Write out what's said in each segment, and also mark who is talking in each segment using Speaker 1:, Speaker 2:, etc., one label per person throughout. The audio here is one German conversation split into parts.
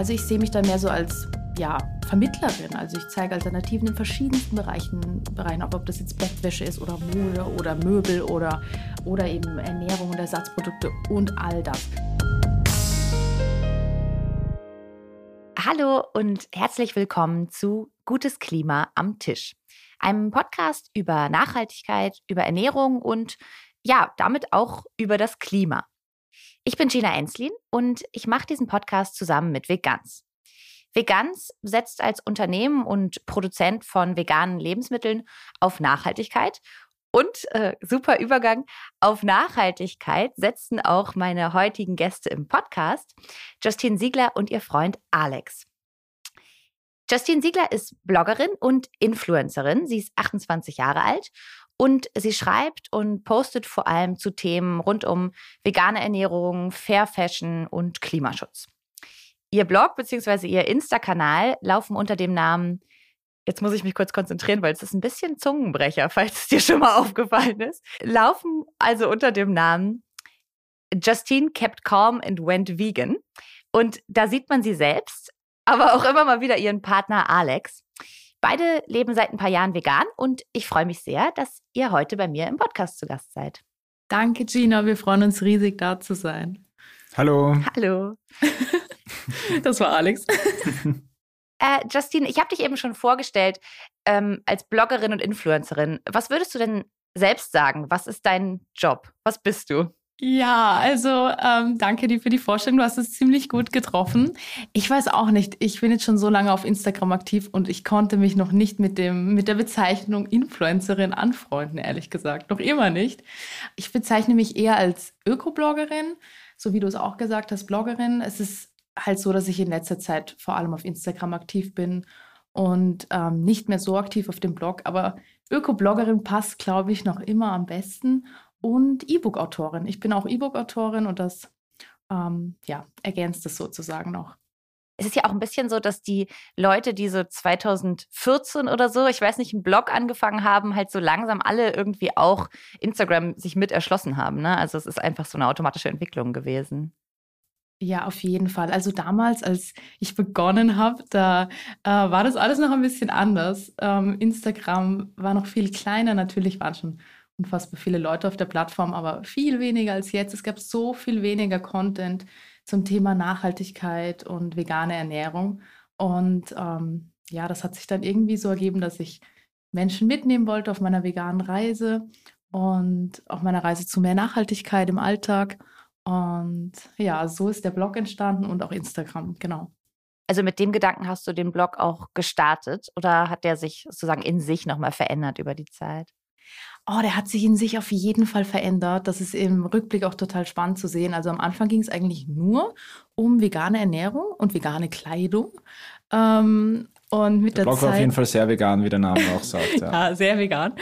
Speaker 1: Also ich sehe mich da mehr so als ja, Vermittlerin. Also ich zeige Alternativen in verschiedensten Bereichen, Bereichen ob, ob das jetzt Bettwäsche ist oder Mode oder Möbel oder, oder eben Ernährung und Ersatzprodukte und all das.
Speaker 2: Hallo und herzlich willkommen zu Gutes Klima am Tisch, einem Podcast über Nachhaltigkeit, über Ernährung und ja, damit auch über das Klima. Ich bin Gina Enslin und ich mache diesen Podcast zusammen mit Vegans. Vegans setzt als Unternehmen und Produzent von veganen Lebensmitteln auf Nachhaltigkeit. Und äh, super Übergang auf Nachhaltigkeit setzten auch meine heutigen Gäste im Podcast, Justine Siegler und ihr Freund Alex. Justine Siegler ist Bloggerin und Influencerin. Sie ist 28 Jahre alt und sie schreibt und postet vor allem zu Themen rund um vegane Ernährung, Fair Fashion und Klimaschutz. Ihr Blog bzw. ihr Insta-Kanal laufen unter dem Namen, jetzt muss ich mich kurz konzentrieren, weil es ist ein bisschen Zungenbrecher, falls es dir schon mal aufgefallen ist, laufen also unter dem Namen Justine kept calm and went vegan. Und da sieht man sie selbst, aber auch immer mal wieder ihren Partner Alex. Beide leben seit ein paar Jahren vegan und ich freue mich sehr, dass ihr heute bei mir im Podcast zu Gast seid.
Speaker 1: Danke, Gina. Wir freuen uns riesig, da zu sein.
Speaker 3: Hallo.
Speaker 2: Hallo.
Speaker 1: das war Alex.
Speaker 2: Äh, Justine, ich habe dich eben schon vorgestellt ähm, als Bloggerin und Influencerin. Was würdest du denn selbst sagen? Was ist dein Job? Was bist du?
Speaker 1: Ja, also ähm, danke dir für die Vorstellung. Du hast es ziemlich gut getroffen. Ich weiß auch nicht. Ich bin jetzt schon so lange auf Instagram aktiv und ich konnte mich noch nicht mit dem mit der Bezeichnung Influencerin anfreunden, ehrlich gesagt, noch immer nicht. Ich bezeichne mich eher als Ökobloggerin, so wie du es auch gesagt hast, Bloggerin. Es ist halt so, dass ich in letzter Zeit vor allem auf Instagram aktiv bin und ähm, nicht mehr so aktiv auf dem Blog. Aber Öko-Bloggerin passt, glaube ich, noch immer am besten. Und E-Book-Autorin. Ich bin auch E-Book-Autorin und das ähm, ja, ergänzt es sozusagen noch.
Speaker 2: Es ist ja auch ein bisschen so, dass die Leute, die so 2014 oder so, ich weiß nicht, einen Blog angefangen haben, halt so langsam alle irgendwie auch Instagram sich mit erschlossen haben. Ne? Also es ist einfach so eine automatische Entwicklung gewesen.
Speaker 1: Ja, auf jeden Fall. Also damals, als ich begonnen habe, da äh, war das alles noch ein bisschen anders. Ähm, Instagram war noch viel kleiner. Natürlich waren schon unfassbar viele Leute auf der Plattform, aber viel weniger als jetzt. Es gab so viel weniger Content zum Thema Nachhaltigkeit und vegane Ernährung. Und ähm, ja, das hat sich dann irgendwie so ergeben, dass ich Menschen mitnehmen wollte auf meiner veganen Reise und auf meiner Reise zu mehr Nachhaltigkeit im Alltag. Und ja, so ist der Blog entstanden und auch Instagram, genau.
Speaker 2: Also mit dem Gedanken hast du den Blog auch gestartet oder hat der sich sozusagen in sich nochmal verändert über die Zeit?
Speaker 1: Oh, der hat sich in sich auf jeden Fall verändert. Das ist im Rückblick auch total spannend zu sehen. Also am Anfang ging es eigentlich nur um vegane Ernährung und vegane Kleidung. Ähm, und mit
Speaker 3: der,
Speaker 1: der
Speaker 3: Blog
Speaker 1: Zeit,
Speaker 3: war auf jeden Fall sehr vegan, wie der Name auch sagt.
Speaker 1: Ja, ja sehr vegan.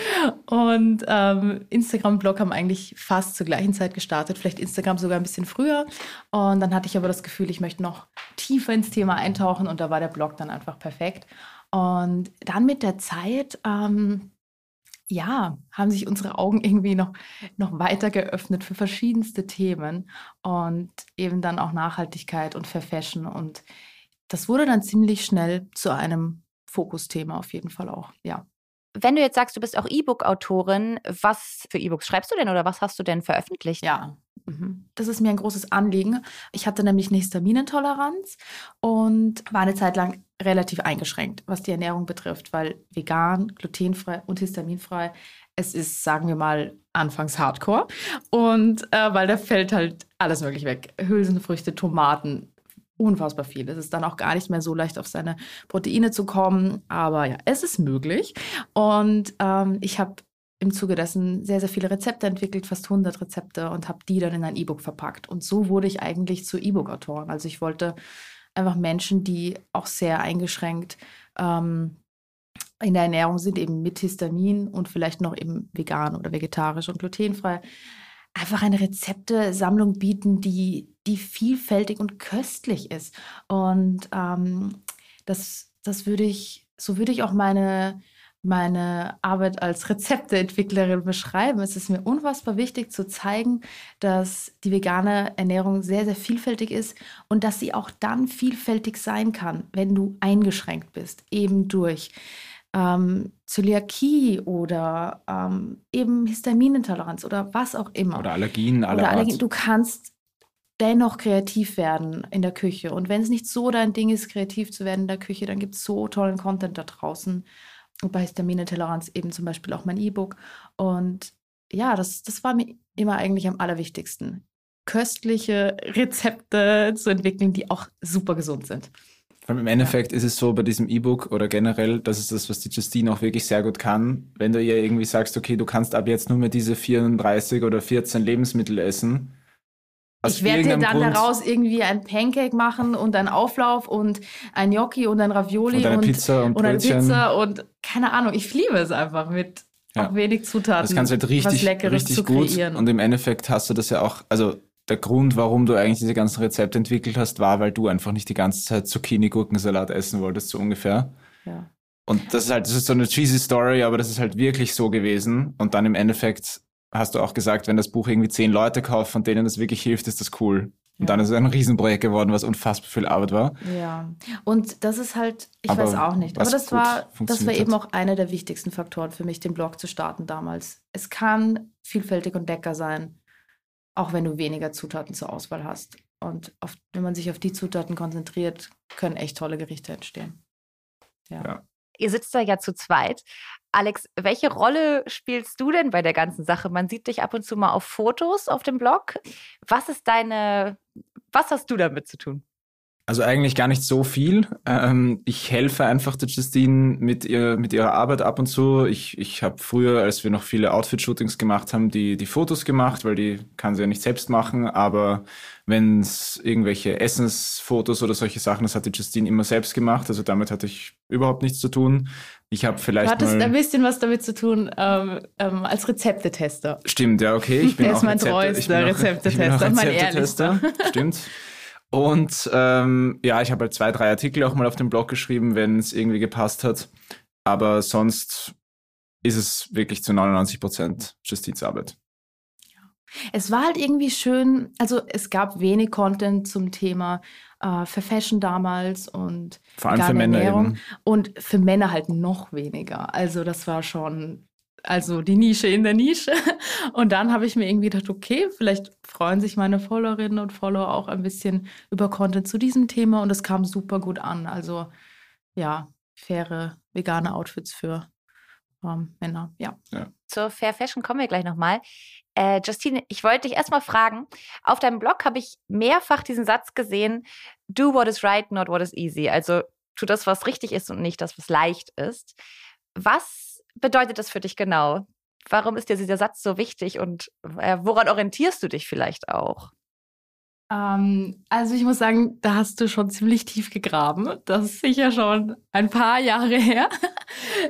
Speaker 1: Und ähm, Instagram-Blog haben eigentlich fast zur gleichen Zeit gestartet, vielleicht Instagram sogar ein bisschen früher. Und dann hatte ich aber das Gefühl, ich möchte noch tiefer ins Thema eintauchen und da war der Blog dann einfach perfekt. Und dann mit der Zeit, ähm, ja, haben sich unsere Augen irgendwie noch, noch weiter geöffnet für verschiedenste Themen und eben dann auch Nachhaltigkeit und Fair Fashion und das wurde dann ziemlich schnell zu einem Fokusthema auf jeden Fall auch, ja.
Speaker 2: Wenn du jetzt sagst, du bist auch E-Book-Autorin, was für E-Books schreibst du denn oder was hast du denn veröffentlicht?
Speaker 1: Ja. Das ist mir ein großes Anliegen. Ich hatte nämlich eine Histaminintoleranz und war eine Zeit lang relativ eingeschränkt, was die Ernährung betrifft, weil vegan, glutenfrei und histaminfrei, es ist, sagen wir mal, anfangs Hardcore. Und äh, weil da fällt halt alles möglich weg. Hülsenfrüchte, Tomaten, unfassbar viel. Es ist dann auch gar nicht mehr so leicht, auf seine Proteine zu kommen. Aber ja, es ist möglich. Und ähm, ich habe im Zuge dessen sehr, sehr viele Rezepte entwickelt, fast 100 Rezepte und habe die dann in ein E-Book verpackt. Und so wurde ich eigentlich zur E-Book-Autorin. Also ich wollte einfach Menschen, die auch sehr eingeschränkt ähm, in der Ernährung sind, eben mit Histamin und vielleicht noch eben vegan oder vegetarisch und glutenfrei, einfach eine Rezeptesammlung bieten, die, die vielfältig und köstlich ist. Und ähm, das, das würde ich, so würde ich auch meine, meine Arbeit als Rezepteentwicklerin beschreiben, ist es mir unfassbar wichtig zu zeigen, dass die vegane Ernährung sehr, sehr vielfältig ist und dass sie auch dann vielfältig sein kann, wenn du eingeschränkt bist, eben durch ähm, Zöliakie oder ähm, eben Histaminintoleranz oder was auch immer.
Speaker 3: Oder Allergien aller
Speaker 1: oder
Speaker 3: Allergien.
Speaker 1: Du kannst dennoch kreativ werden in der Küche. Und wenn es nicht so dein Ding ist, kreativ zu werden in der Küche, dann gibt es so tollen Content da draußen. Und bei Histaminintoleranz eben zum Beispiel auch mein E-Book. Und ja, das, das war mir immer eigentlich am allerwichtigsten. Köstliche Rezepte zu entwickeln, die auch super gesund sind.
Speaker 3: Im Endeffekt ja. ist es so bei diesem E-Book oder generell, das ist das, was die Justine auch wirklich sehr gut kann. Wenn du ihr irgendwie sagst, okay, du kannst ab jetzt nur mehr diese 34 oder 14 Lebensmittel essen,
Speaker 1: ich werde dir dann Grund daraus irgendwie ein Pancake machen und einen Auflauf und ein Gnocchi und ein Ravioli
Speaker 3: und eine Pizza und,
Speaker 1: und eine Pizza und keine Ahnung. Ich liebe es einfach mit ja. auch wenig Zutaten.
Speaker 3: Das kannst du halt richtig, richtig gut. Kreieren. Und im Endeffekt hast du das ja auch, also der Grund, warum du eigentlich diese ganzen Rezepte entwickelt hast, war, weil du einfach nicht die ganze Zeit Zucchini-Gurkensalat essen wolltest, so ungefähr.
Speaker 1: Ja.
Speaker 3: Und das ist halt, das ist so eine cheesy Story, aber das ist halt wirklich so gewesen. Und dann im Endeffekt hast du auch gesagt, wenn das Buch irgendwie zehn Leute kaufen, von denen das wirklich hilft, ist das cool. Und ja. dann ist es ein Riesenprojekt geworden, was unfassbar viel Arbeit war.
Speaker 1: Ja, und das ist halt, ich aber weiß auch nicht, aber das war, das war eben auch einer der wichtigsten Faktoren für mich, den Blog zu starten damals. Es kann vielfältig und lecker sein, auch wenn du weniger Zutaten zur Auswahl hast. Und auf, wenn man sich auf die Zutaten konzentriert, können echt tolle Gerichte entstehen.
Speaker 2: Ja. ja. Ihr sitzt da ja zu zweit. Alex, welche Rolle spielst du denn bei der ganzen Sache? Man sieht dich ab und zu mal auf Fotos auf dem Blog. Was ist deine, was hast du damit zu tun?
Speaker 3: Also eigentlich gar nicht so viel. Ähm, ich helfe einfach der Justine mit, ihr, mit ihrer Arbeit ab und zu. Ich, ich habe früher, als wir noch viele Outfit-Shootings gemacht haben, die, die Fotos gemacht, weil die kann sie ja nicht selbst machen. Aber wenn es irgendwelche Essensfotos oder solche Sachen, das hat die Justine immer selbst gemacht. Also damit hatte ich überhaupt nichts zu tun. Ich habe vielleicht. Du
Speaker 1: hattest mal, ein bisschen was damit zu tun ähm, ähm, als Rezeptetester.
Speaker 3: Stimmt, ja, okay. Ich bin
Speaker 1: er
Speaker 3: ist
Speaker 1: mein treuester Rezeptetester, mein ehrlichster.
Speaker 3: Stimmt. Und ähm, ja, ich habe halt zwei, drei Artikel auch mal auf dem Blog geschrieben, wenn es irgendwie gepasst hat. Aber sonst ist es wirklich zu 99 Prozent Justizarbeit.
Speaker 1: Es war halt irgendwie schön, also es gab wenig Content zum Thema äh, für Fashion damals und
Speaker 3: vor allem für Männer eben.
Speaker 1: und für Männer halt noch weniger. Also das war schon also die Nische in der Nische. Und dann habe ich mir irgendwie gedacht, okay, vielleicht freuen sich meine Followerinnen und Follower auch ein bisschen über Content zu diesem Thema und es kam super gut an. Also ja, faire vegane Outfits für ähm, Männer, ja. ja.
Speaker 2: Zur Fair Fashion kommen wir gleich nochmal. Äh, Justine, ich wollte dich erstmal fragen, auf deinem Blog habe ich mehrfach diesen Satz gesehen, do what is right, not what is easy. Also tu das, was richtig ist und nicht das, was leicht ist. Was bedeutet das für dich genau? Warum ist dir dieser Satz so wichtig und äh, woran orientierst du dich vielleicht auch?
Speaker 1: Ähm, also ich muss sagen, da hast du schon ziemlich tief gegraben. Das ist sicher schon ein paar Jahre her.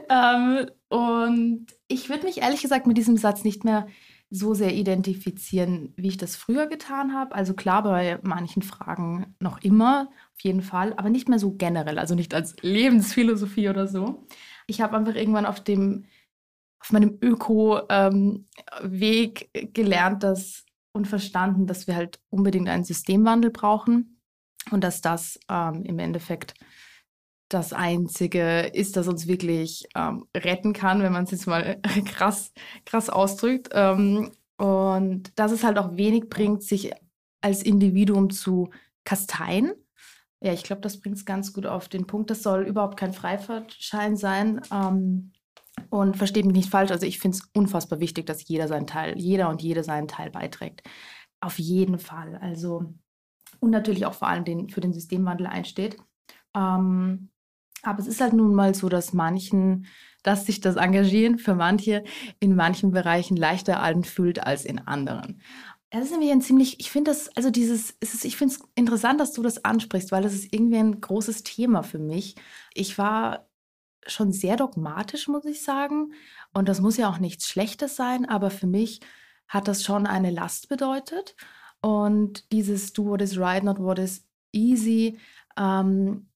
Speaker 1: ähm, und ich würde mich ehrlich gesagt mit diesem Satz nicht mehr so sehr identifizieren, wie ich das früher getan habe. Also klar, bei manchen Fragen noch immer, auf jeden Fall, aber nicht mehr so generell, also nicht als Lebensphilosophie oder so ich habe einfach irgendwann auf dem, auf meinem Öko-Weg ähm, gelernt, dass und verstanden, dass wir halt unbedingt einen Systemwandel brauchen und dass das ähm, im Endeffekt das Einzige ist, das uns wirklich ähm, retten kann, wenn man es jetzt mal krass, krass ausdrückt. Ähm, und dass es halt auch wenig bringt, sich als Individuum zu kasteien, ja, ich glaube, das bringt es ganz gut auf den Punkt. Das soll überhaupt kein Freifahrtschein sein. Ähm, und versteht mich nicht falsch, also ich finde es unfassbar wichtig, dass jeder seinen Teil, jeder und jede seinen Teil beiträgt. Auf jeden Fall. Also, und natürlich auch vor allem den, für den Systemwandel einsteht. Ähm, aber es ist halt nun mal so, dass manchen, dass sich das Engagieren für manche in manchen Bereichen leichter anfühlt als in anderen. Das ist nämlich ein ziemlich, ich finde das, also dieses, ist, ich finde es interessant, dass du das ansprichst, weil das ist irgendwie ein großes Thema für mich. Ich war schon sehr dogmatisch, muss ich sagen. Und das muss ja auch nichts Schlechtes sein, aber für mich hat das schon eine Last bedeutet. Und dieses Do what is right, not what is easy, ähm,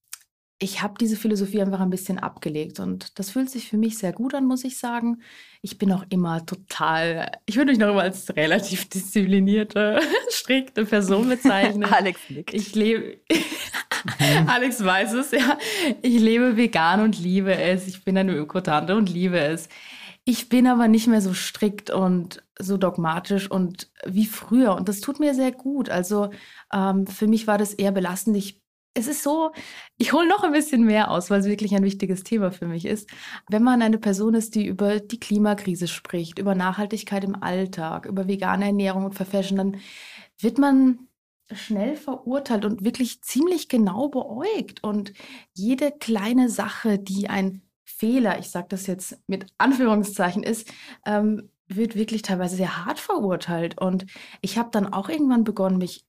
Speaker 1: ich habe diese Philosophie einfach ein bisschen abgelegt und das fühlt sich für mich sehr gut an, muss ich sagen. Ich bin auch immer total, ich würde mich noch immer als relativ disziplinierte, strikte Person bezeichnen.
Speaker 2: Alex nickt.
Speaker 1: Ich lebe, Alex weiß es, ja. Ich lebe vegan und liebe es. Ich bin eine Ökotante und liebe es. Ich bin aber nicht mehr so strikt und so dogmatisch und wie früher. Und das tut mir sehr gut. Also ähm, für mich war das eher belastend. Ich, es ist so, ich hole noch ein bisschen mehr aus, weil es wirklich ein wichtiges Thema für mich ist. Wenn man eine Person ist, die über die Klimakrise spricht, über Nachhaltigkeit im Alltag, über vegane Ernährung und Verfashion, dann wird man schnell verurteilt und wirklich ziemlich genau beäugt. Und jede kleine Sache, die ein Fehler, ich sage das jetzt mit Anführungszeichen, ist, ähm, wird wirklich teilweise sehr hart verurteilt. Und ich habe dann auch irgendwann begonnen, mich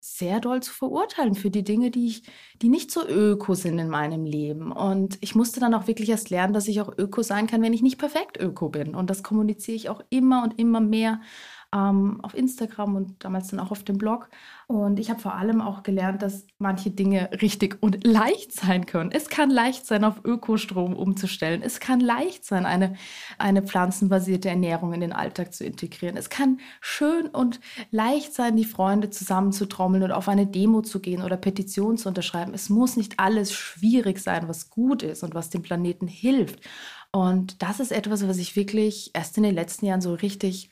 Speaker 1: sehr doll zu verurteilen für die Dinge, die ich, die nicht so öko sind in meinem Leben. Und ich musste dann auch wirklich erst lernen, dass ich auch öko sein kann, wenn ich nicht perfekt öko bin. Und das kommuniziere ich auch immer und immer mehr ähm, auf Instagram und damals dann auch auf dem Blog. Und ich habe vor allem auch gelernt, dass manche Dinge richtig und leicht sein können. Es kann leicht sein, auf Ökostrom umzustellen. Es kann leicht sein, eine, eine pflanzenbasierte Ernährung in den Alltag zu integrieren. Es kann schön und leicht sein, die Freunde zusammenzutrommeln und auf eine Demo zu gehen oder Petitionen zu unterschreiben. Es muss nicht alles schwierig sein, was gut ist und was dem Planeten hilft. Und das ist etwas, was ich wirklich erst in den letzten Jahren so richtig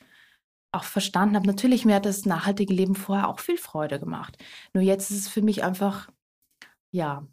Speaker 1: auch verstanden habe, natürlich mir hat das nachhaltige Leben vorher auch viel Freude gemacht. Nur jetzt ist es für mich einfach, ja.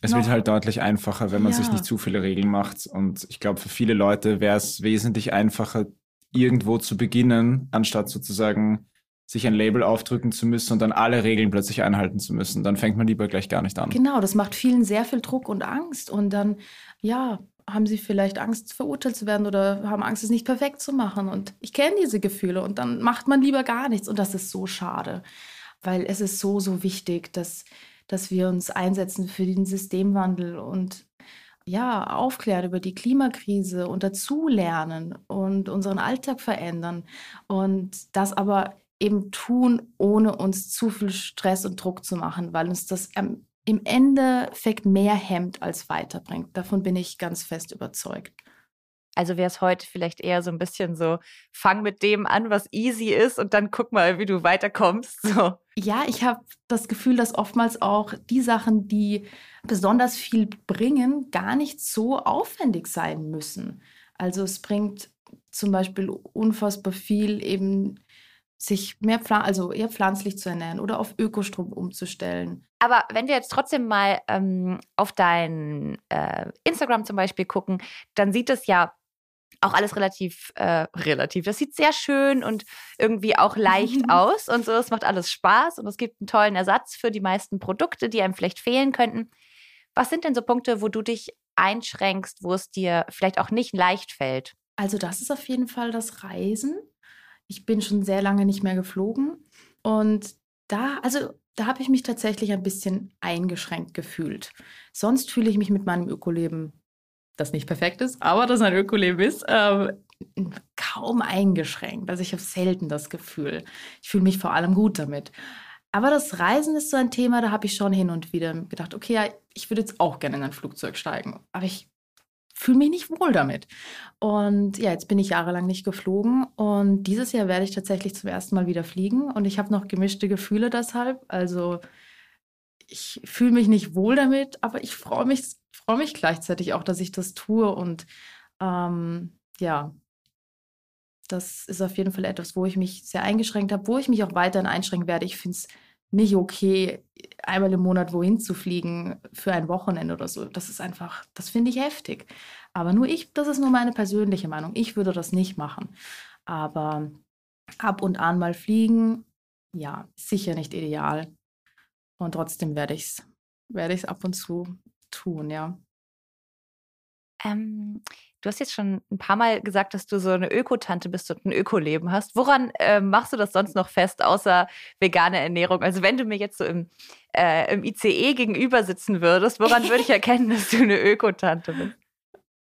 Speaker 3: Es wird halt deutlich einfacher, wenn man ja. sich nicht zu viele Regeln macht. Und ich glaube, für viele Leute wäre es wesentlich einfacher, irgendwo zu beginnen, anstatt sozusagen sich ein Label aufdrücken zu müssen und dann alle Regeln plötzlich einhalten zu müssen. Dann fängt man lieber gleich gar nicht an.
Speaker 1: Genau, das macht vielen sehr viel Druck und Angst. Und dann, ja, haben sie vielleicht Angst, verurteilt zu werden oder haben Angst, es nicht perfekt zu machen. Und ich kenne diese Gefühle und dann macht man lieber gar nichts. Und das ist so schade, weil es ist so, so wichtig, dass, dass wir uns einsetzen für den Systemwandel und ja, aufklären über die Klimakrise und dazulernen und unseren Alltag verändern. Und das aber eben tun, ohne uns zu viel Stress und Druck zu machen, weil uns das im Endeffekt mehr hemmt als weiterbringt. Davon bin ich ganz fest überzeugt.
Speaker 2: Also wäre es heute vielleicht eher so ein bisschen so, fang mit dem an, was easy ist und dann guck mal, wie du weiterkommst. So.
Speaker 1: Ja, ich habe das Gefühl, dass oftmals auch die Sachen, die besonders viel bringen, gar nicht so aufwendig sein müssen. Also es bringt zum Beispiel unfassbar viel eben sich mehr, also eher pflanzlich zu ernähren oder auf Ökostrom umzustellen.
Speaker 2: Aber wenn wir jetzt trotzdem mal ähm, auf dein äh, Instagram zum Beispiel gucken, dann sieht es ja auch alles relativ, äh, relativ. Das sieht sehr schön und irgendwie auch leicht aus und so. Es macht alles Spaß und es gibt einen tollen Ersatz für die meisten Produkte, die einem vielleicht fehlen könnten. Was sind denn so Punkte, wo du dich einschränkst, wo es dir vielleicht auch nicht leicht fällt?
Speaker 1: Also das ist auf jeden Fall das Reisen. Ich bin schon sehr lange nicht mehr geflogen und da, also da habe ich mich tatsächlich ein bisschen eingeschränkt gefühlt. Sonst fühle ich mich mit meinem Ökoleben, das nicht perfekt ist, aber das ein Ökoleben ist, äh, kaum eingeschränkt. Also ich habe selten das Gefühl. Ich fühle mich vor allem gut damit. Aber das Reisen ist so ein Thema, da habe ich schon hin und wieder gedacht, okay, ja, ich würde jetzt auch gerne in ein Flugzeug steigen. Aber ich fühle mich nicht wohl damit. Und ja, jetzt bin ich jahrelang nicht geflogen und dieses Jahr werde ich tatsächlich zum ersten Mal wieder fliegen und ich habe noch gemischte Gefühle deshalb. Also ich fühle mich nicht wohl damit, aber ich freue mich, freue mich gleichzeitig auch, dass ich das tue und ähm, ja, das ist auf jeden Fall etwas, wo ich mich sehr eingeschränkt habe, wo ich mich auch weiterhin einschränken werde. Ich finde es nicht okay, einmal im Monat wohin zu fliegen für ein Wochenende oder so. Das ist einfach, das finde ich heftig. Aber nur ich, das ist nur meine persönliche Meinung. Ich würde das nicht machen. Aber ab und an mal fliegen, ja, sicher nicht ideal. Und trotzdem werde ich es werde ich ab und zu tun, ja.
Speaker 2: Ähm, Du hast jetzt schon ein paar Mal gesagt, dass du so eine Ökotante bist und ein Ökoleben hast. Woran äh, machst du das sonst noch fest, außer vegane Ernährung? Also wenn du mir jetzt so im, äh, im ICE gegenüber sitzen würdest, woran würde ich erkennen, dass du eine Ökotante bist?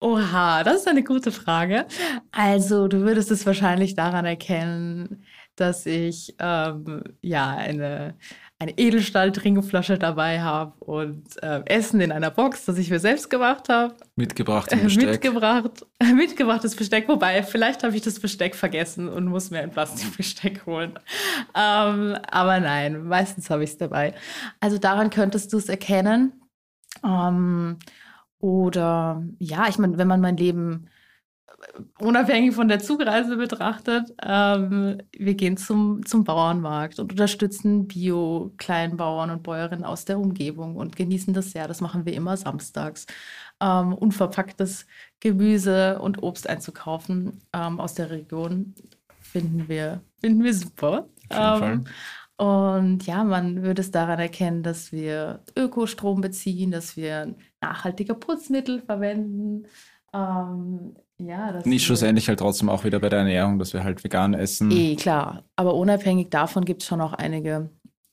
Speaker 1: Oha, das ist eine gute Frage. Also du würdest es wahrscheinlich daran erkennen, dass ich ähm, ja eine eine Edelstahl-Trinkflasche dabei habe und äh, Essen in einer Box, das ich mir selbst gemacht habe.
Speaker 3: Mitgebracht Besteck.
Speaker 1: mitgebracht, mitgebrachtes Besteck, wobei vielleicht habe ich das Besteck vergessen und muss mir ein Plastikbesteck holen. Ähm, aber nein, meistens habe ich es dabei. Also daran könntest du es erkennen. Ähm, oder ja, ich meine, wenn man mein Leben unabhängig von der Zugreise betrachtet, ähm, wir gehen zum, zum Bauernmarkt und unterstützen Bio-Kleinbauern und Bäuerinnen aus der Umgebung und genießen das sehr. Das machen wir immer samstags. Ähm, unverpacktes Gemüse und Obst einzukaufen ähm, aus der Region finden wir, finden wir super. Ähm, und ja, man würde es daran erkennen, dass wir Ökostrom beziehen, dass wir nachhaltige Putzmittel verwenden, ähm, ja, das
Speaker 3: Nicht schlussendlich halt trotzdem auch wieder bei der Ernährung, dass wir halt vegan essen.
Speaker 1: Eh, klar. Aber unabhängig davon gibt es schon auch einige,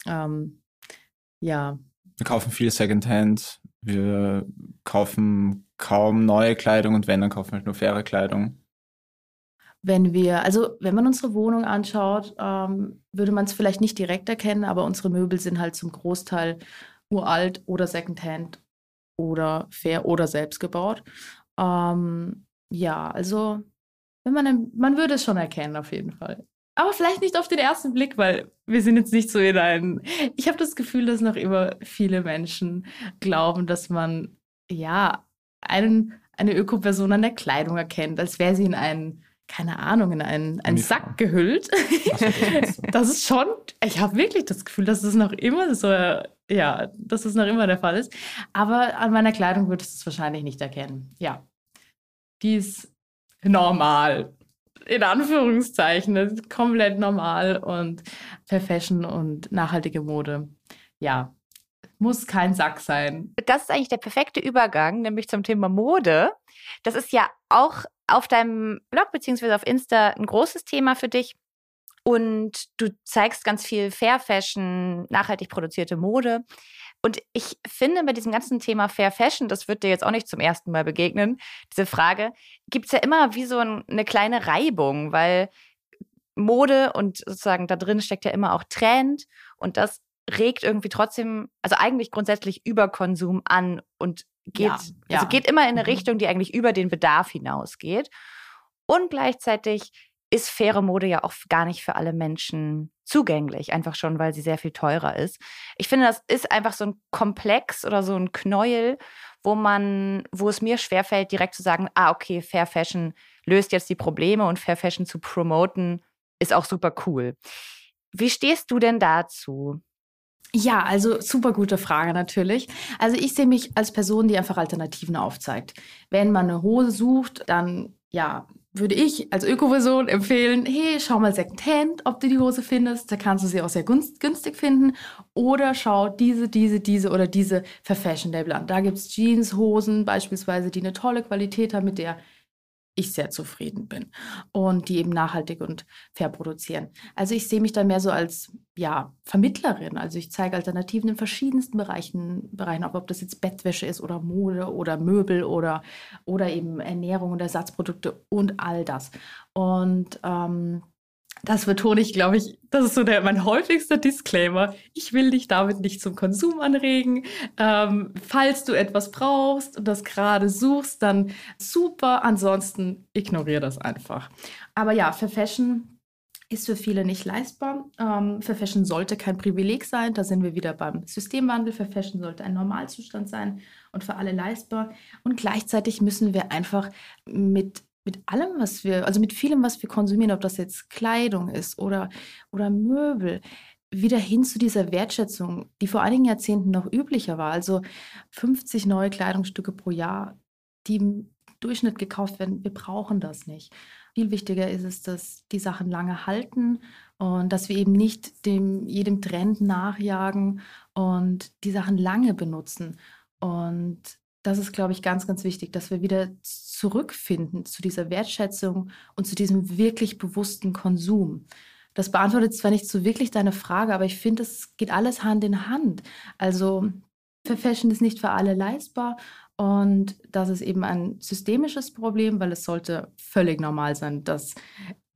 Speaker 1: ähm, ja.
Speaker 3: Wir kaufen viel Secondhand. Wir kaufen kaum neue Kleidung und wenn, dann kaufen wir halt nur faire Kleidung.
Speaker 1: Wenn wir, also wenn man unsere Wohnung anschaut, ähm, würde man es vielleicht nicht direkt erkennen, aber unsere Möbel sind halt zum Großteil uralt oder Secondhand oder fair oder selbst gebaut. Ähm, ja, also wenn man, man würde es schon erkennen auf jeden Fall. Aber vielleicht nicht auf den ersten Blick, weil wir sind jetzt nicht so in ein. Ich habe das Gefühl, dass noch immer viele Menschen glauben, dass man ja einen, eine Ökoperson an der Kleidung erkennt, als wäre sie in einen, keine Ahnung, in einen, einen Sack gehüllt. das ist schon, ich habe wirklich das Gefühl, dass es noch immer so, ja, dass es noch immer der Fall ist. Aber an meiner Kleidung würdest du es wahrscheinlich nicht erkennen. Ja, die ist normal. In Anführungszeichen. Das ist komplett normal und Fair Fashion und nachhaltige Mode. Ja, muss kein Sack sein.
Speaker 2: Das ist eigentlich der perfekte Übergang, nämlich zum Thema Mode. Das ist ja auch auf deinem Blog beziehungsweise auf Insta ein großes Thema für dich. Und du zeigst ganz viel Fair Fashion, nachhaltig produzierte Mode. Und ich finde, bei diesem ganzen Thema Fair Fashion, das wird dir jetzt auch nicht zum ersten Mal begegnen, diese Frage, gibt es ja immer wie so eine kleine Reibung, weil Mode und sozusagen da drin steckt ja immer auch Trend und das regt irgendwie trotzdem, also eigentlich grundsätzlich Überkonsum an und geht, ja, ja. also geht immer in eine mhm. Richtung, die eigentlich über den Bedarf hinausgeht. Und gleichzeitig ist faire Mode ja auch gar nicht für alle Menschen zugänglich, einfach schon, weil sie sehr viel teurer ist. Ich finde, das ist einfach so ein Komplex oder so ein Knäuel, wo man, wo es mir schwerfällt, direkt zu sagen, ah, okay, Fair Fashion löst jetzt die Probleme und Fair Fashion zu promoten ist auch super cool. Wie stehst du denn dazu?
Speaker 1: Ja, also super gute Frage natürlich. Also ich sehe mich als Person, die einfach Alternativen aufzeigt. Wenn man eine Hose sucht, dann ja, würde ich als Ökoversion empfehlen, hey, schau mal Secondhand, ob du die Hose findest. Da kannst du sie auch sehr günstig finden. Oder schau diese, diese, diese oder diese für Fashion Label an. Da gibt es Jeanshosen beispielsweise, die eine tolle Qualität haben, mit der ich sehr zufrieden bin und die eben nachhaltig und fair produzieren. Also ich sehe mich da mehr so als ja, Vermittlerin. Also ich zeige Alternativen in verschiedensten Bereichen, Bereichen ob, das jetzt Bettwäsche ist oder Mode oder Möbel oder, oder eben Ernährung und Ersatzprodukte und all das. Und ähm, das betone ich, glaube ich, das ist so der, mein häufigster Disclaimer. Ich will dich damit nicht zum Konsum anregen. Ähm, falls du etwas brauchst und das gerade suchst, dann super. Ansonsten ignoriere das einfach. Aber ja, für Fashion ist für viele nicht leistbar. Ähm, für Fashion sollte kein Privileg sein. Da sind wir wieder beim Systemwandel. Für Fashion sollte ein Normalzustand sein und für alle leistbar. Und gleichzeitig müssen wir einfach mit mit allem, was wir, also mit vielem, was wir konsumieren, ob das jetzt Kleidung ist oder, oder Möbel, wieder hin zu dieser Wertschätzung, die vor einigen Jahrzehnten noch üblicher war. Also 50 neue Kleidungsstücke pro Jahr, die im Durchschnitt gekauft werden. Wir brauchen das nicht. Viel wichtiger ist es, dass die Sachen lange halten und dass wir eben nicht dem, jedem Trend nachjagen und die Sachen lange benutzen. Und das ist, glaube ich, ganz, ganz wichtig, dass wir wieder zurückfinden zu dieser Wertschätzung und zu diesem wirklich bewussten Konsum. Das beantwortet zwar nicht so wirklich deine Frage, aber ich finde, es geht alles Hand in Hand. Also für Fashion ist nicht für alle leistbar und das ist eben ein systemisches Problem, weil es sollte völlig normal sein, dass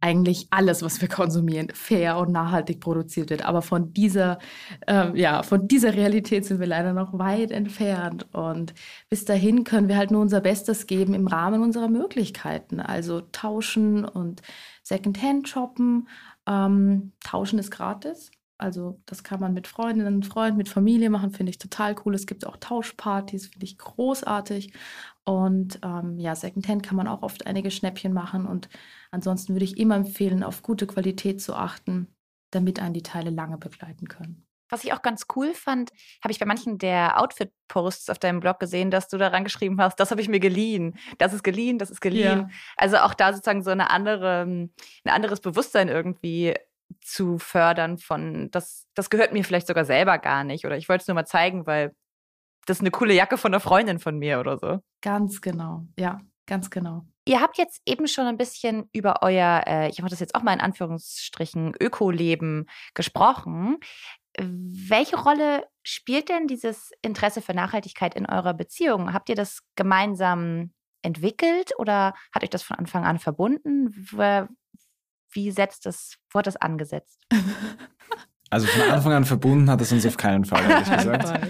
Speaker 1: eigentlich alles, was wir konsumieren, fair und nachhaltig produziert wird. Aber von dieser, ähm, ja, von dieser Realität sind wir leider noch weit entfernt. Und bis dahin können wir halt nur unser Bestes geben im Rahmen unserer Möglichkeiten. Also tauschen und Secondhand shoppen. Ähm, tauschen ist gratis. Also das kann man mit Freundinnen und Freunden, mit Familie machen, finde ich total cool. Es gibt auch Tauschpartys, finde ich großartig. Und ähm, ja, Secondhand kann man auch oft einige Schnäppchen machen. Und ansonsten würde ich immer empfehlen, auf gute Qualität zu achten, damit einen die Teile lange begleiten können.
Speaker 2: Was ich auch ganz cool fand, habe ich bei manchen der Outfit-Posts auf deinem Blog gesehen, dass du daran geschrieben hast, das habe ich mir geliehen, das ist geliehen, das ist geliehen. Ja. Also auch da sozusagen so eine andere, ein anderes Bewusstsein irgendwie zu fördern von, das, das gehört mir vielleicht sogar selber gar nicht. Oder ich wollte es nur mal zeigen, weil das ist eine coole Jacke von einer Freundin von mir oder so.
Speaker 1: Ganz genau, ja, ganz genau.
Speaker 2: Ihr habt jetzt eben schon ein bisschen über euer, äh, ich mache das jetzt auch mal in Anführungsstrichen, Ökoleben gesprochen. Welche Rolle spielt denn dieses Interesse für Nachhaltigkeit in eurer Beziehung? Habt ihr das gemeinsam entwickelt oder hat euch das von Anfang an verbunden? Wie setzt das, wo hat das angesetzt?
Speaker 3: Also von Anfang an verbunden hat es uns auf keinen Fall, ehrlich gesagt.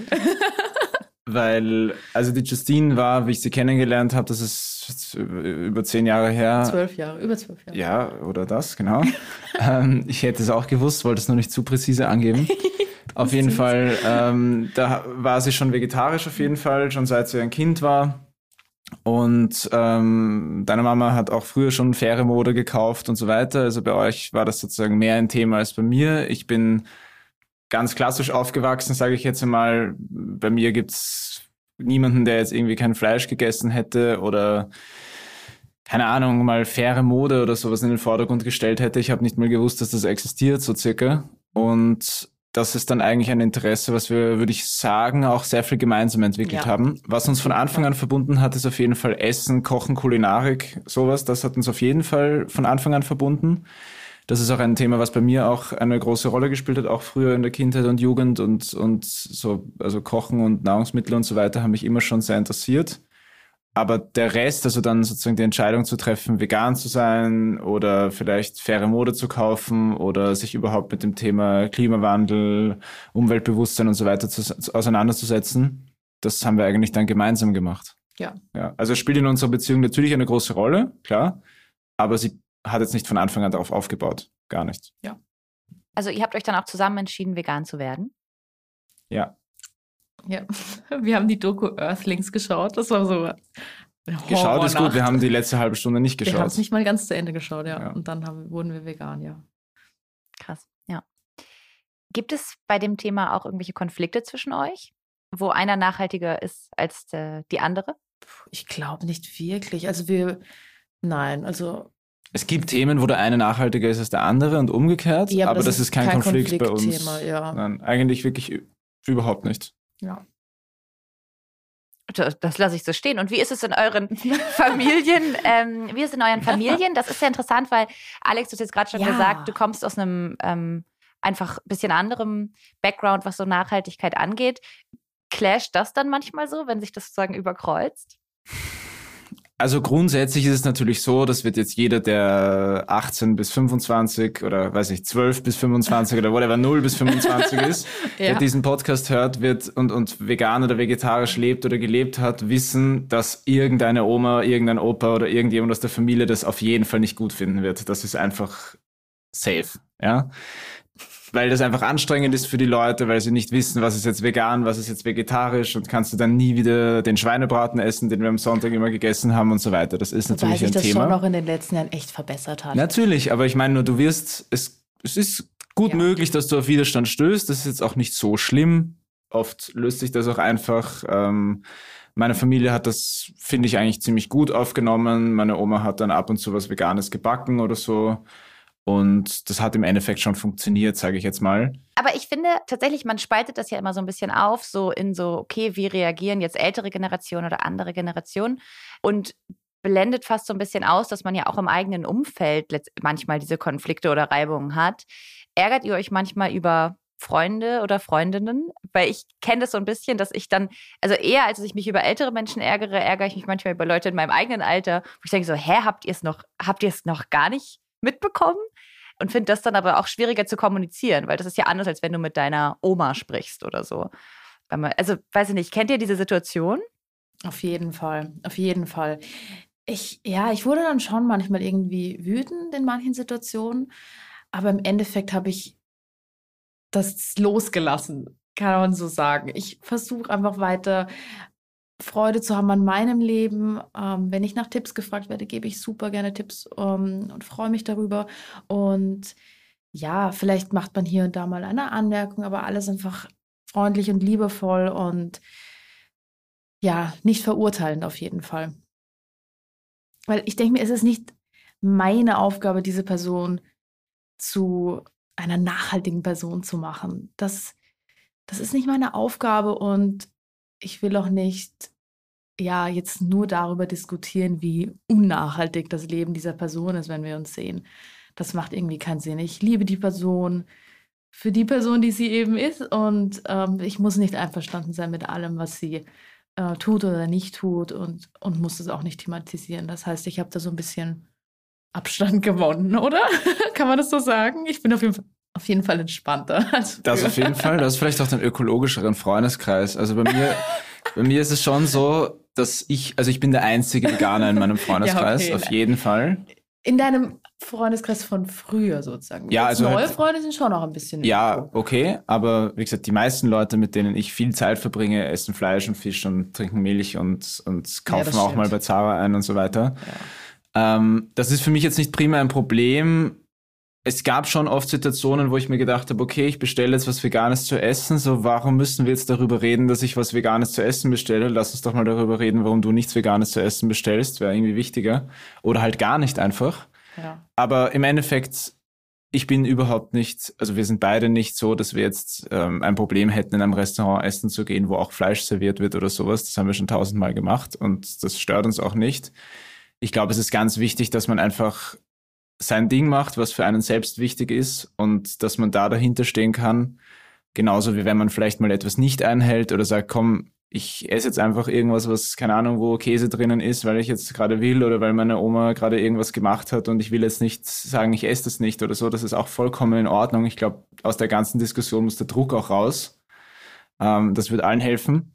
Speaker 3: Weil, also die Justine war, wie ich sie kennengelernt habe, das ist über zehn Jahre her.
Speaker 1: Zwölf Jahre, über zwölf Jahre.
Speaker 3: Ja, oder das, genau. ähm, ich hätte es auch gewusst, wollte es nur nicht zu präzise angeben. auf jeden Fall, ähm, da war sie schon vegetarisch auf jeden Fall, schon seit sie ein Kind war. Und ähm, deine Mama hat auch früher schon faire Mode gekauft und so weiter. Also bei euch war das sozusagen mehr ein Thema als bei mir. Ich bin ganz klassisch aufgewachsen, sage ich jetzt einmal. Bei mir gibt's niemanden, der jetzt irgendwie kein Fleisch gegessen hätte oder keine Ahnung, mal faire Mode oder sowas in den Vordergrund gestellt hätte. Ich habe nicht mal gewusst, dass das existiert, so circa. Und das ist dann eigentlich ein Interesse, was wir, würde ich sagen, auch sehr viel gemeinsam entwickelt ja. haben. Was uns von Anfang an verbunden hat, ist auf jeden Fall Essen, Kochen, Kulinarik, sowas. Das hat uns auf jeden Fall von Anfang an verbunden. Das ist auch ein Thema, was bei mir auch eine große Rolle gespielt hat, auch früher in der Kindheit und Jugend und, und so, also Kochen und Nahrungsmittel und so weiter haben mich immer schon sehr interessiert. Aber der Rest, also dann sozusagen die Entscheidung zu treffen, vegan zu sein oder vielleicht faire Mode zu kaufen oder sich überhaupt mit dem Thema Klimawandel, Umweltbewusstsein und so weiter zu, auseinanderzusetzen, das haben wir eigentlich dann gemeinsam gemacht.
Speaker 1: Ja.
Speaker 3: ja. Also spielt in unserer Beziehung natürlich eine große Rolle, klar, aber sie hat jetzt nicht von Anfang an darauf aufgebaut. Gar nicht.
Speaker 1: Ja.
Speaker 2: Also ihr habt euch dann auch zusammen entschieden, vegan zu werden?
Speaker 3: Ja.
Speaker 1: Ja, wir haben die Doku Earthlings geschaut. Das war so.
Speaker 3: Geschaut ist gut, wir haben die letzte halbe Stunde nicht geschaut. Wir haben
Speaker 1: es nicht mal ganz zu Ende geschaut, ja. ja. Und dann haben, wurden wir vegan, ja.
Speaker 2: Krass, ja. Gibt es bei dem Thema auch irgendwelche Konflikte zwischen euch, wo einer nachhaltiger ist als der, die andere?
Speaker 1: Ich glaube nicht wirklich. Also wir, nein, also
Speaker 3: es gibt Themen, wo der eine nachhaltiger ist als der andere und umgekehrt, ja, aber, aber das, das, ist kein, kein Konflikt, Konflikt, bei uns. Ja. Nein, eigentlich wirklich überhaupt nicht.
Speaker 1: Ja.
Speaker 2: Das, das lasse ich so stehen. Und wie ist es in euren Familien? Ähm, wie ist es in euren Familien? Das ist ja interessant, weil Alex, du hast jetzt gerade schon ja. gesagt, du kommst aus einem ähm, einfach ein bisschen anderem Background, was so Nachhaltigkeit angeht. Clasht das dann manchmal so, wenn sich das sozusagen überkreuzt?
Speaker 3: Also grundsätzlich ist es natürlich so, das wird jetzt jeder, der 18 bis 25 oder weiß ich, 12 bis 25 oder whatever, 0 bis 25 ist, ja. der diesen Podcast hört wird und, und vegan oder vegetarisch lebt oder gelebt hat, wissen, dass irgendeine Oma, irgendein Opa oder irgendjemand aus der Familie das auf jeden Fall nicht gut finden wird. Das ist einfach safe, ja weil das einfach anstrengend ist für die Leute, weil sie nicht wissen, was ist jetzt vegan, was ist jetzt vegetarisch und kannst du dann nie wieder den Schweinebraten essen, den wir am Sonntag immer gegessen haben und so weiter. Das ist natürlich Wobei ein sich das schon
Speaker 1: noch in den letzten Jahren echt verbessert hat.
Speaker 3: Natürlich, aber ich meine nur, du wirst, es, es ist gut ja. möglich, dass du auf Widerstand stößt. Das ist jetzt auch nicht so schlimm. Oft löst sich das auch einfach. Ähm, meine Familie hat das, finde ich, eigentlich ziemlich gut aufgenommen. Meine Oma hat dann ab und zu was Veganes gebacken oder so. Und das hat im Endeffekt schon funktioniert, sage ich jetzt mal.
Speaker 2: Aber ich finde tatsächlich, man spaltet das ja immer so ein bisschen auf, so in so, okay, wie reagieren jetzt ältere Generationen oder andere Generationen und blendet fast so ein bisschen aus, dass man ja auch im eigenen Umfeld manchmal diese Konflikte oder Reibungen hat. Ärgert ihr euch manchmal über Freunde oder Freundinnen, weil ich kenne das so ein bisschen, dass ich dann, also eher als ich mich über ältere Menschen ärgere, ärgere ich mich manchmal über Leute in meinem eigenen Alter, wo ich denke so, hä, habt ihr es noch, habt ihr es noch gar nicht mitbekommen und finde das dann aber auch schwieriger zu kommunizieren, weil das ist ja anders, als wenn du mit deiner Oma sprichst oder so. Also, weiß ich nicht, kennt ihr diese Situation?
Speaker 1: Auf jeden Fall, auf jeden Fall. Ich, ja, ich wurde dann schon manchmal irgendwie wütend in manchen Situationen, aber im Endeffekt habe ich das losgelassen, kann man so sagen. Ich versuche einfach weiter Freude zu haben an meinem Leben. Ähm, wenn ich nach Tipps gefragt werde, gebe ich super gerne Tipps ähm, und freue mich darüber. Und ja, vielleicht macht man hier und da mal eine Anmerkung, aber alles einfach freundlich und liebevoll und ja, nicht verurteilend auf jeden Fall. Weil ich denke mir, es ist nicht meine Aufgabe, diese Person zu einer nachhaltigen Person zu machen. Das, das ist nicht meine Aufgabe und ich will auch nicht ja jetzt nur darüber diskutieren, wie unnachhaltig das Leben dieser Person ist, wenn wir uns sehen. Das macht irgendwie keinen Sinn. Ich liebe die Person für die Person, die sie eben ist und ähm, ich muss nicht einverstanden sein mit allem, was sie äh, tut oder nicht tut und, und muss es auch nicht thematisieren. Das heißt, ich habe da so ein bisschen Abstand gewonnen, oder? Kann man das so sagen? Ich bin auf jeden Fall auf jeden Fall entspannter.
Speaker 3: das auf jeden Fall. Das ist vielleicht auch den ökologischeren Freundeskreis. Also bei mir, bei mir ist es schon so, dass ich, also ich bin der einzige Veganer in meinem Freundeskreis, ja, okay. auf jeden Fall.
Speaker 1: In deinem Freundeskreis von früher sozusagen.
Speaker 3: Ja, also
Speaker 1: neue halt, Freunde sind schon noch ein bisschen.
Speaker 3: Ja, okay, aber wie gesagt, die meisten Leute, mit denen ich viel Zeit verbringe, essen Fleisch und Fisch und trinken Milch und, und kaufen ja, auch mal bei Zara ein und so weiter. Ja. Ähm, das ist für mich jetzt nicht primär ein Problem, es gab schon oft Situationen, wo ich mir gedacht habe, okay, ich bestelle jetzt was Veganes zu essen, so warum müssen wir jetzt darüber reden, dass ich was Veganes zu essen bestelle? Lass uns doch mal darüber reden, warum du nichts Veganes zu essen bestellst, wäre irgendwie wichtiger. Oder halt gar nicht einfach. Ja. Aber im Endeffekt, ich bin überhaupt nicht, also wir sind beide nicht so, dass wir jetzt ähm, ein Problem hätten, in einem Restaurant essen zu gehen, wo auch Fleisch serviert wird oder sowas. Das haben wir schon tausendmal gemacht und das stört uns auch nicht. Ich glaube, es ist ganz wichtig, dass man einfach sein Ding macht, was für einen selbst wichtig ist und dass man da dahinter stehen kann. Genauso wie wenn man vielleicht mal etwas nicht einhält oder sagt, komm, ich esse jetzt einfach irgendwas, was, keine Ahnung, wo Käse drinnen ist, weil ich jetzt gerade will oder weil meine Oma gerade irgendwas gemacht hat und ich will jetzt nicht sagen, ich esse das nicht oder so. Das ist auch vollkommen in Ordnung. Ich glaube, aus der ganzen Diskussion muss der Druck auch raus. Ähm, das wird allen helfen.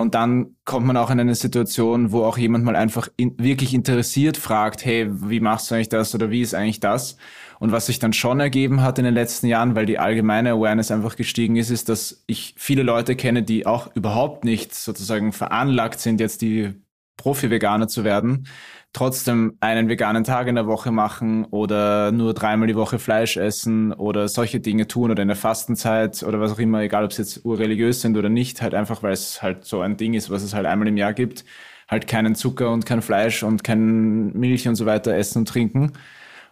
Speaker 3: Und dann kommt man auch in eine Situation, wo auch jemand mal einfach in, wirklich interessiert fragt, hey, wie machst du eigentlich das oder wie ist eigentlich das? Und was sich dann schon ergeben hat in den letzten Jahren, weil die allgemeine Awareness einfach gestiegen ist, ist, dass ich viele Leute kenne, die auch überhaupt nicht sozusagen veranlagt sind, jetzt die Profi-Veganer zu werden, trotzdem einen veganen Tag in der Woche machen oder nur dreimal die Woche Fleisch essen oder solche Dinge tun oder in der Fastenzeit oder was auch immer, egal ob es jetzt urreligiös sind oder nicht, halt einfach, weil es halt so ein Ding ist, was es halt einmal im Jahr gibt, halt keinen Zucker und kein Fleisch und kein Milch und so weiter essen und trinken.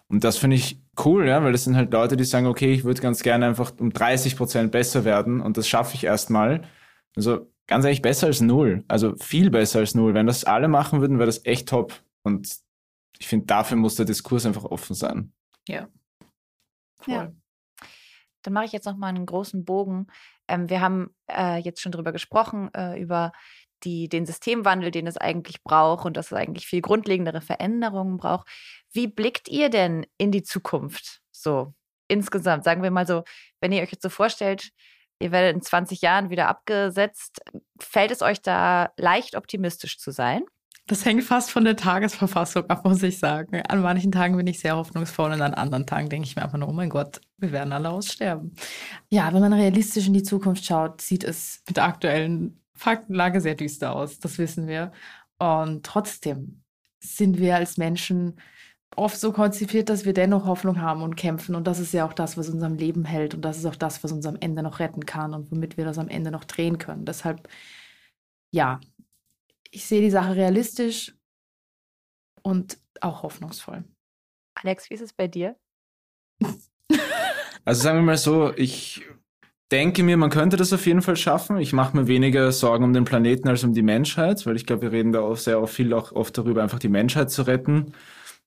Speaker 3: Und das finde ich cool, ja, weil das sind halt Leute, die sagen, okay, ich würde ganz gerne einfach um 30 Prozent besser werden und das schaffe ich erstmal. Also ganz ehrlich, besser als null. Also viel besser als null. Wenn das alle machen würden, wäre das echt top. Und ich finde, dafür muss der Diskurs einfach offen sein.
Speaker 1: Ja.
Speaker 2: Voll. Ja. Dann mache ich jetzt noch mal einen großen Bogen. Ähm, wir haben äh, jetzt schon darüber gesprochen, äh, über die, den Systemwandel, den es eigentlich braucht und dass es eigentlich viel grundlegendere Veränderungen braucht. Wie blickt ihr denn in die Zukunft so insgesamt? Sagen wir mal so, wenn ihr euch jetzt so vorstellt, ihr werdet in 20 Jahren wieder abgesetzt, fällt es euch da leicht optimistisch zu sein?
Speaker 1: Das hängt fast von der Tagesverfassung ab, muss ich sagen. An manchen Tagen bin ich sehr hoffnungsvoll und an anderen Tagen denke ich mir einfach nur, oh mein Gott, wir werden alle aussterben. Ja, wenn man realistisch in die Zukunft schaut, sieht es mit der aktuellen Faktenlage sehr düster aus. Das wissen wir. Und trotzdem sind wir als Menschen oft so konzipiert, dass wir dennoch Hoffnung haben und kämpfen. Und das ist ja auch das, was uns am Leben hält. Und das ist auch das, was uns am Ende noch retten kann und womit wir das am Ende noch drehen können. Deshalb, ja, ich sehe die Sache realistisch und auch hoffnungsvoll.
Speaker 2: Alex, wie ist es bei dir?
Speaker 3: Also sagen wir mal so, ich denke mir, man könnte das auf jeden Fall schaffen. Ich mache mir weniger Sorgen um den Planeten als um die Menschheit, weil ich glaube, wir reden da auch sehr auch viel auch oft darüber, einfach die Menschheit zu retten.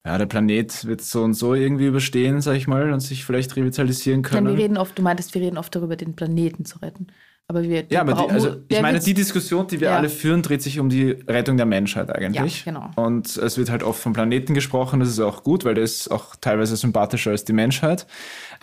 Speaker 3: Ja, der Planet wird so und so irgendwie überstehen, sag ich mal, und sich vielleicht revitalisieren können.
Speaker 1: Ja, wir reden oft, du meintest, wir reden oft darüber, den Planeten zu retten. Aber wir,
Speaker 3: ja, aber die, also ich meine, die Diskussion, die wir
Speaker 1: Ja.
Speaker 3: alle führen, dreht sich um die Rettung der Menschheit eigentlich.
Speaker 1: Ja, genau.
Speaker 3: Und es wird halt oft vom Planeten gesprochen, das ist auch gut, weil der ist auch teilweise sympathischer als die Menschheit.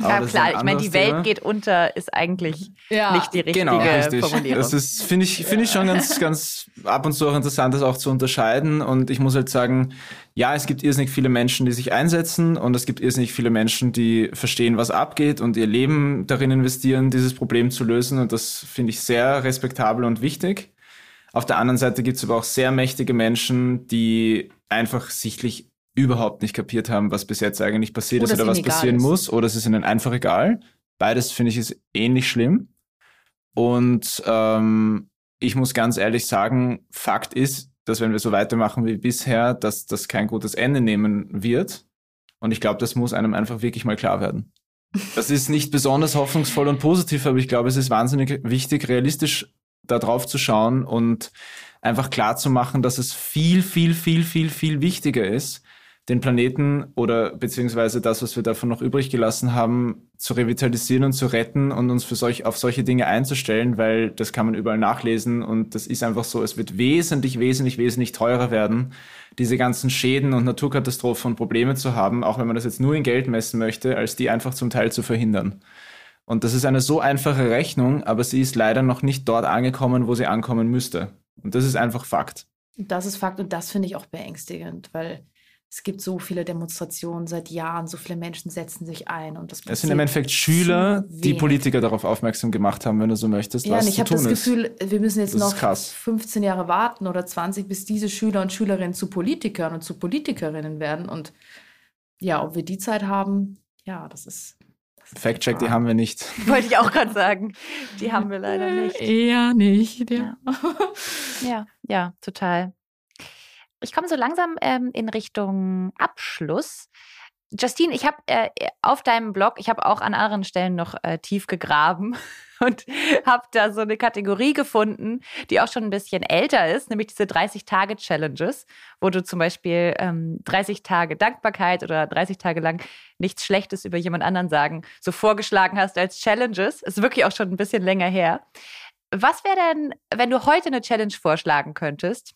Speaker 3: Aber
Speaker 2: Ja klar, ich meine, die Welt
Speaker 3: Thema.
Speaker 2: geht unter, ist eigentlich
Speaker 1: Ja,
Speaker 2: nicht die richtige
Speaker 3: Genau, richtig.
Speaker 2: Formulierung.
Speaker 3: Das ist, finde ich, finde ich schon ganz, ganz ab und zu auch interessant, das auch zu unterscheiden. Und ich muss halt sagen, ja, es gibt irrsinnig viele Menschen, die sich einsetzen und es gibt irrsinnig viele Menschen, die verstehen, was abgeht und ihr Leben darin investieren, dieses Problem zu lösen. Und das finde ich sehr respektabel und wichtig. Auf der anderen Seite gibt es aber auch sehr mächtige Menschen, die einfach sichtlich überhaupt nicht kapiert haben, was bis jetzt eigentlich passiert
Speaker 1: Oder
Speaker 3: ist oder was passieren
Speaker 1: ist.
Speaker 3: muss, oder es ist ihnen einfach egal. Beides finde ich ist ähnlich schlimm. Und ähm, ich muss ganz ehrlich sagen, Fakt ist, dass wenn wir so weitermachen wie bisher, dass das kein gutes Ende nehmen wird. Und ich glaube, das muss einem einfach wirklich mal klar werden. Das ist nicht besonders hoffnungsvoll und positiv, aber ich glaube, es ist wahnsinnig wichtig, realistisch da drauf zu schauen und einfach klar zu machen, dass es viel, viel, viel, viel, viel wichtiger ist, den Planeten oder beziehungsweise das, was wir davon noch übrig gelassen haben, zu revitalisieren und zu retten und uns für solch, auf solche Dinge einzustellen, weil das kann man überall nachlesen und das ist einfach so, es wird wesentlich, wesentlich, wesentlich teurer werden, diese ganzen Schäden und Naturkatastrophen und Probleme zu haben, auch wenn man das jetzt nur in Geld messen möchte, als die einfach zum Teil zu verhindern. Und das ist eine so einfache Rechnung, aber sie ist leider noch nicht dort angekommen, wo sie ankommen müsste. Und das ist einfach Fakt.
Speaker 1: Das ist Fakt und das finde ich auch beängstigend, weil es gibt so viele Demonstrationen seit Jahren, so viele Menschen setzen sich ein und das
Speaker 3: Es sind im Endeffekt Schüler, die. Politiker darauf aufmerksam gemacht haben, wenn du so möchtest,
Speaker 1: Ja,
Speaker 3: was
Speaker 1: und ich habe das
Speaker 3: ist.
Speaker 1: Gefühl, wir müssen jetzt
Speaker 3: Das
Speaker 1: noch
Speaker 3: krass.
Speaker 1: 15 Jahre warten oder 20, bis diese Schüler und Schülerinnen zu Politikern und zu Politikerinnen werden. Und ja, ob wir die Zeit haben, ja, das ist.
Speaker 3: Fact-Check, die haben wir nicht.
Speaker 2: Wollte ich auch gerade sagen. Die haben wir leider nicht.
Speaker 1: Eher nicht.
Speaker 2: Ja. Ja, ja, total. Ich komme so langsam ähm, in Richtung Abschluss. Justine, ich habe äh, auf deinem Blog, ich habe auch an anderen Stellen noch äh, tief gegraben und habe da so eine Kategorie gefunden, die auch schon ein bisschen älter ist, nämlich diese 30-Tage-Challenges, wo du zum Beispiel ähm, 30 Tage Dankbarkeit oder 30 Tage lang nichts Schlechtes über jemand anderen sagen, so vorgeschlagen hast als Challenges. Ist wirklich auch schon ein bisschen länger her. Was wäre denn, wenn du heute eine Challenge vorschlagen könntest?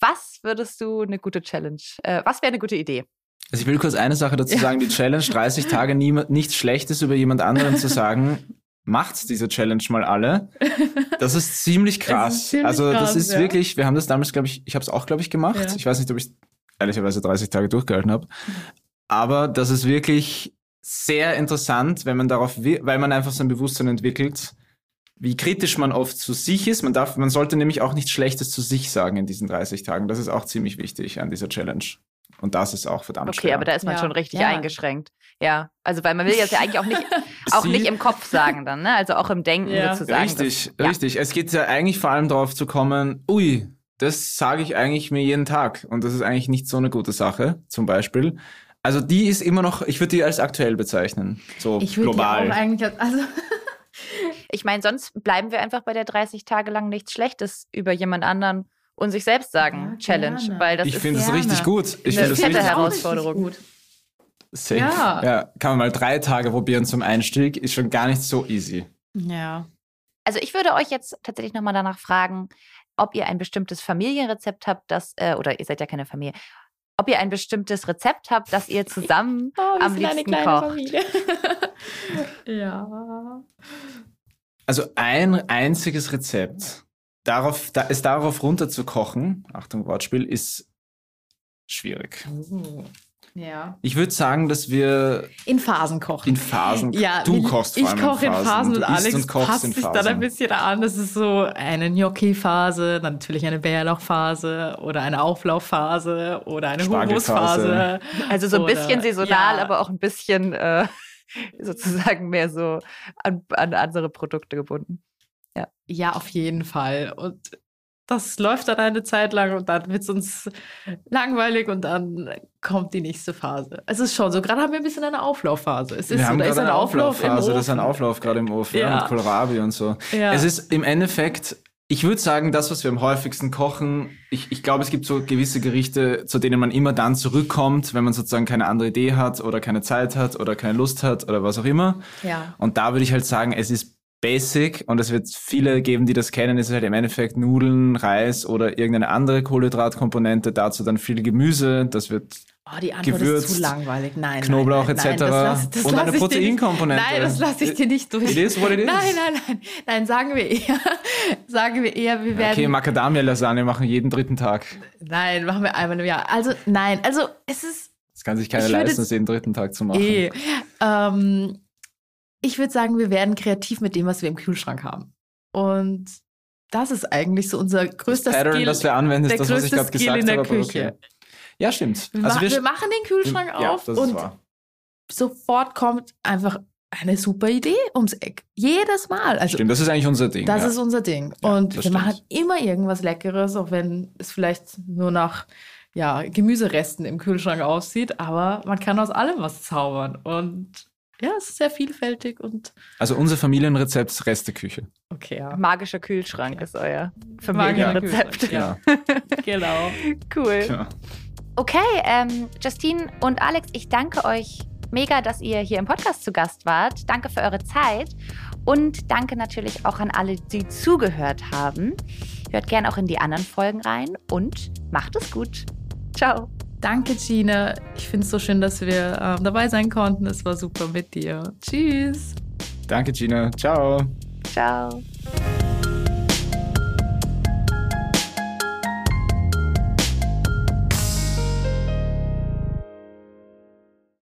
Speaker 2: Was würdest du eine gute Challenge, äh, was wäre eine gute Idee?
Speaker 3: Also ich will kurz eine Sache dazu sagen, die Challenge 30 Tage niemand, nichts Schlechtes über jemand anderen zu sagen. Macht diese Challenge mal alle. Das ist ziemlich krass.
Speaker 1: ziemlich
Speaker 3: also das
Speaker 1: krass,
Speaker 3: ist
Speaker 1: ja.
Speaker 3: wirklich, wir haben das damals, glaube ich, ich habe es auch, glaube ich, gemacht.
Speaker 1: Ja.
Speaker 3: Ich weiß nicht, ob ich ehrlicherweise 30 Tage durchgehalten habe. Aber das ist wirklich sehr interessant, wenn man darauf, weil man einfach so ein Bewusstsein entwickelt, wie kritisch man oft zu sich ist. Man darf, man sollte nämlich auch nichts Schlechtes zu sich sagen in diesen 30 Tagen. Das ist auch ziemlich wichtig an dieser Challenge. Und das ist auch verdammt
Speaker 2: Okay,
Speaker 3: schwer.
Speaker 2: aber da ist man
Speaker 1: Ja.
Speaker 2: schon richtig
Speaker 1: Ja.
Speaker 2: eingeschränkt. Ja, also weil man will das ja eigentlich auch nicht, auch
Speaker 3: Sie-
Speaker 2: nicht im Kopf sagen dann, ne? Also auch im Denken
Speaker 1: Ja.
Speaker 2: sozusagen.
Speaker 3: Richtig,
Speaker 2: das, ja.
Speaker 3: richtig. Es geht ja eigentlich vor allem darauf zu kommen, ui, das sage ich eigentlich mir jeden Tag. Und das ist eigentlich nicht so eine gute Sache, zum Beispiel. Also die ist immer noch, ich würde die als aktuell bezeichnen. So
Speaker 1: Ich würde die
Speaker 3: global.
Speaker 1: auch eigentlich, als- also
Speaker 2: Ich meine, sonst bleiben wir einfach bei der 30 Tage lang nichts Schlechtes über jemand anderen und sich selbst sagen
Speaker 1: Ja,
Speaker 2: Challenge,
Speaker 1: gerne.
Speaker 2: weil das
Speaker 3: ich
Speaker 2: ist
Speaker 3: finde es richtig gut. Ich
Speaker 2: Eine
Speaker 3: finde es richtig gut.
Speaker 2: Herausforderung.
Speaker 1: Richtig gut.
Speaker 3: Safe.
Speaker 1: Ja.
Speaker 3: ja. Kann man mal drei Tage probieren zum Einstieg, ist schon gar nicht so easy.
Speaker 1: Ja.
Speaker 2: Also ich würde euch jetzt tatsächlich nochmal danach fragen, ob ihr ein bestimmtes Familienrezept habt, das, äh, oder ihr seid ja keine Familie, ob ihr ein bestimmtes Rezept habt, das ihr zusammen
Speaker 1: Oh, wir
Speaker 2: am
Speaker 1: sind eine
Speaker 2: liebsten
Speaker 1: kleine
Speaker 2: kocht.
Speaker 1: Familie. ja.
Speaker 3: Also ein einziges Rezept, darauf, da, es darauf runterzukochen, Achtung, Wortspiel, ist schwierig.
Speaker 1: Ja.
Speaker 3: Ich würde sagen, dass wir
Speaker 1: In Phasen kochen.
Speaker 3: in Phasen,
Speaker 1: Ja,
Speaker 3: du
Speaker 1: wie-
Speaker 3: kochst
Speaker 1: ich
Speaker 3: vor allem
Speaker 1: koche in Phasen
Speaker 3: Du
Speaker 1: und Alex
Speaker 3: und kochst
Speaker 1: passt sich
Speaker 3: Phasen.
Speaker 1: dann ein bisschen an. Das ist so eine Gnocchi-Phase, dann natürlich eine Bärlauchphase oder eine Auflaufphase oder eine. Hummusphase.
Speaker 2: Also so ein
Speaker 1: Oder-
Speaker 2: bisschen saisonal,
Speaker 1: ja.
Speaker 2: aber auch ein bisschen äh, sozusagen mehr so an, an andere Produkte gebunden.
Speaker 1: Ja, auf jeden Fall. Und das läuft dann eine Zeit lang und dann wird es uns langweilig und dann kommt die nächste Phase. Es ist schon so, gerade haben wir ein bisschen eine Auflaufphase. Es ist
Speaker 3: Wir
Speaker 1: so,
Speaker 3: haben
Speaker 1: da ist ein
Speaker 3: eine
Speaker 1: Auflauf im
Speaker 3: Auflaufphase,
Speaker 1: Ofen.
Speaker 3: das ist ein Auflauf gerade im Ofen ja.
Speaker 1: Ja.
Speaker 3: mit Kohlrabi und so.
Speaker 1: Ja.
Speaker 3: Es ist im Endeffekt, ich würde sagen, das, was wir am häufigsten kochen, ich, ich glaube, es gibt so gewisse Gerichte, zu denen man immer dann zurückkommt, wenn man sozusagen keine andere Idee hat oder keine Zeit hat oder keine Lust hat oder was auch immer.
Speaker 1: ja.
Speaker 3: Und da würde ich halt sagen, es ist basic und es wird viele geben, die das kennen. Es ist halt im Endeffekt Nudeln, Reis oder irgendeine andere Kohlenhydratkomponente. Dazu dann viel Gemüse. Das wird
Speaker 1: Oh, die Antwort
Speaker 3: gewürzt,
Speaker 1: ist zu langweilig. Nein,
Speaker 3: Knoblauch
Speaker 1: nein, nein,
Speaker 3: etc.
Speaker 1: Nein, das lass, das
Speaker 3: und eine Proteinkomponente.
Speaker 1: Nein, das lasse ich dir nicht durch.
Speaker 3: It is what it is.
Speaker 1: Nein, nein, nein. Nein, sagen wir eher, sagen wir eher, wir werden.
Speaker 3: Okay, Macadamia-Lasagne machen jeden dritten Tag.
Speaker 1: nein, machen wir einmal im Jahr. Also, nein, also es ist
Speaker 3: Das kann sich keiner leisten, das jeden dritten Tag zu machen.
Speaker 1: eh. Ähm, ich würde sagen, wir werden kreativ mit dem, was wir im Kühlschrank haben. Und das ist eigentlich so unser größter
Speaker 3: das Pattern,
Speaker 1: Skill.
Speaker 3: das wir anwenden, ist das, was ich gerade gesagt
Speaker 1: in der
Speaker 3: habe. Okay. Ja, stimmt.
Speaker 1: Wir,
Speaker 3: Also
Speaker 1: ma-
Speaker 3: wir,
Speaker 1: wir machen den Kühlschrank
Speaker 3: ja,
Speaker 1: auf
Speaker 3: ist
Speaker 1: und
Speaker 3: wahr.
Speaker 1: sofort kommt einfach eine super Idee ums Eck. Jedes Mal. Also
Speaker 3: Stimmt, das ist eigentlich unser Ding.
Speaker 1: das
Speaker 3: ja.
Speaker 1: ist unser Ding.
Speaker 3: Ja,
Speaker 1: und wir
Speaker 3: das
Speaker 1: machen
Speaker 3: stimmt.
Speaker 1: immer irgendwas Leckeres, auch wenn es vielleicht nur nach ja, Gemüseresten im Kühlschrank aussieht. Aber man kann aus allem was zaubern. Und ja, es ist sehr vielfältig und
Speaker 3: also unser Familienrezept ist Resteküche.
Speaker 1: okay, ja.
Speaker 2: Magischer Kühlschrank ist euer Familienrezept.
Speaker 1: Kühlschrank,
Speaker 3: Ja.
Speaker 1: genau.
Speaker 2: Cool.
Speaker 3: ja.
Speaker 2: Okay, ähm, Justine und Alex, ich danke euch mega, dass ihr hier im Podcast zu Gast wart. Danke für eure Zeit und danke natürlich auch an alle, die zugehört haben. Hört gern auch in die anderen Folgen rein und macht es gut. Ciao.
Speaker 1: Danke, Gina. Ich finde es so schön, dass wir ähm, dabei sein konnten. Es war super mit dir. Tschüss.
Speaker 3: Danke, Gina. Ciao.
Speaker 2: Ciao.